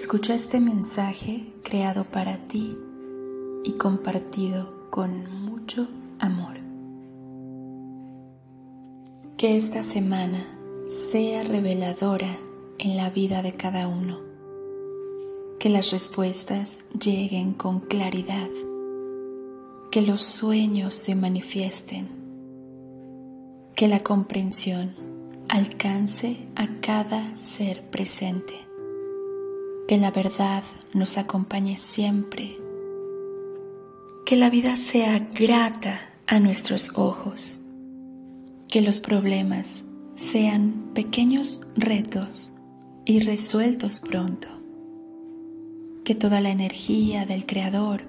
Escucha este mensaje creado para ti y compartido con mucho amor. Que esta semana sea reveladora en la vida de cada uno. Que las respuestas lleguen con claridad. Que los sueños se manifiesten. Que la comprensión alcance a cada ser presente que la verdad nos acompañe siempre, que la vida sea grata a nuestros ojos, que los problemas sean pequeños retos y resueltos pronto, que toda la energía del Creador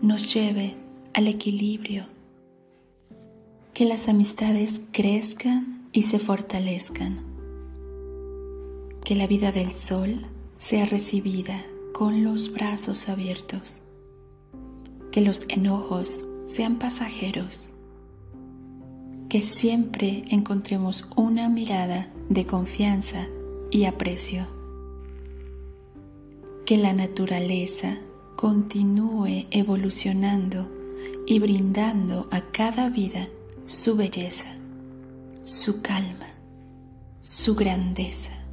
nos lleve al equilibrio, que las amistades crezcan y se fortalezcan, que la vida del sol sea recibida con los brazos abiertos, que los enojos sean pasajeros, que siempre encontremos una mirada de confianza y aprecio, que la naturaleza continúe evolucionando y brindando a cada vida su belleza, su calma, su grandeza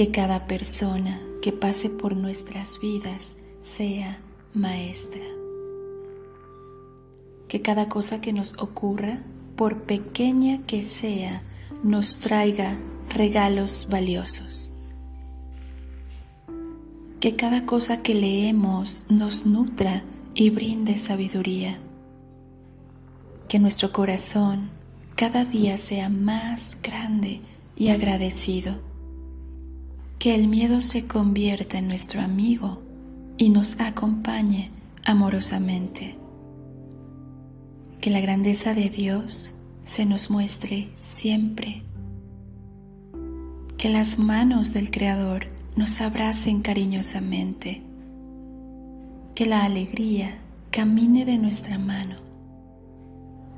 que cada persona que pase por nuestras vidas sea maestra. Que cada cosa que nos ocurra, por pequeña que sea, nos traiga regalos valiosos. Que cada cosa que leemos nos nutra y brinde sabiduría. Que nuestro corazón cada día sea más grande y agradecido que el miedo se convierta en nuestro amigo y nos acompañe amorosamente. Que la grandeza de Dios se nos muestre siempre. Que las manos del Creador nos abracen cariñosamente. Que la alegría camine de nuestra mano.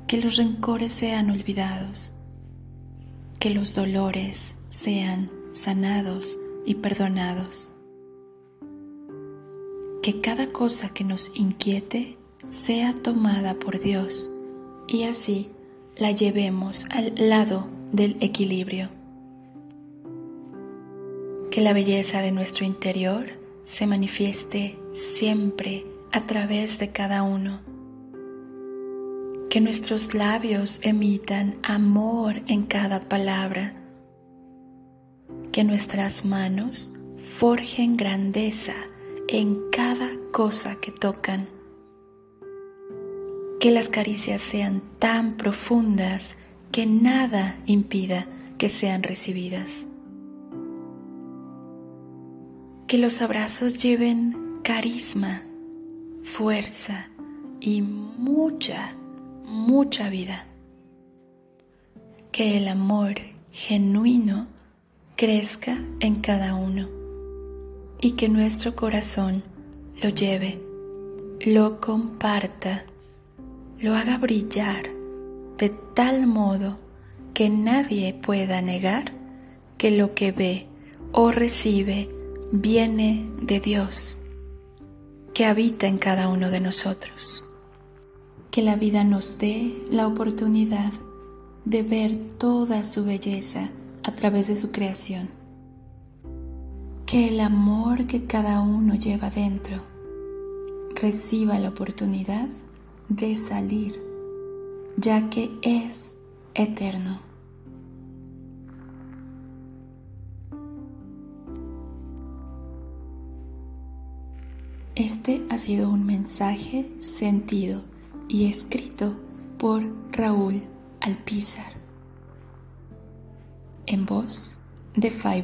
Que los rencores sean olvidados. Que los dolores sean sanados y perdonados. Que cada cosa que nos inquiete sea tomada por Dios y así la llevemos al lado del equilibrio. Que la belleza de nuestro interior se manifieste siempre a través de cada uno. Que nuestros labios emitan amor en cada palabra que nuestras manos forjen grandeza en cada cosa que tocan. Que las caricias sean tan profundas que nada impida que sean recibidas. Que los abrazos lleven carisma, fuerza y mucha, mucha vida. Que el amor genuino crezca en cada uno y que nuestro corazón lo lleve, lo comparta, lo haga brillar de tal modo que nadie pueda negar que lo que ve o recibe viene de Dios, que habita en cada uno de nosotros. Que la vida nos dé la oportunidad de ver toda su belleza a través de su creación. Que el amor que cada uno lleva dentro reciba la oportunidad de salir, ya que es eterno. Este ha sido un mensaje sentido y escrito por Raúl Alpizar en voz de Fay.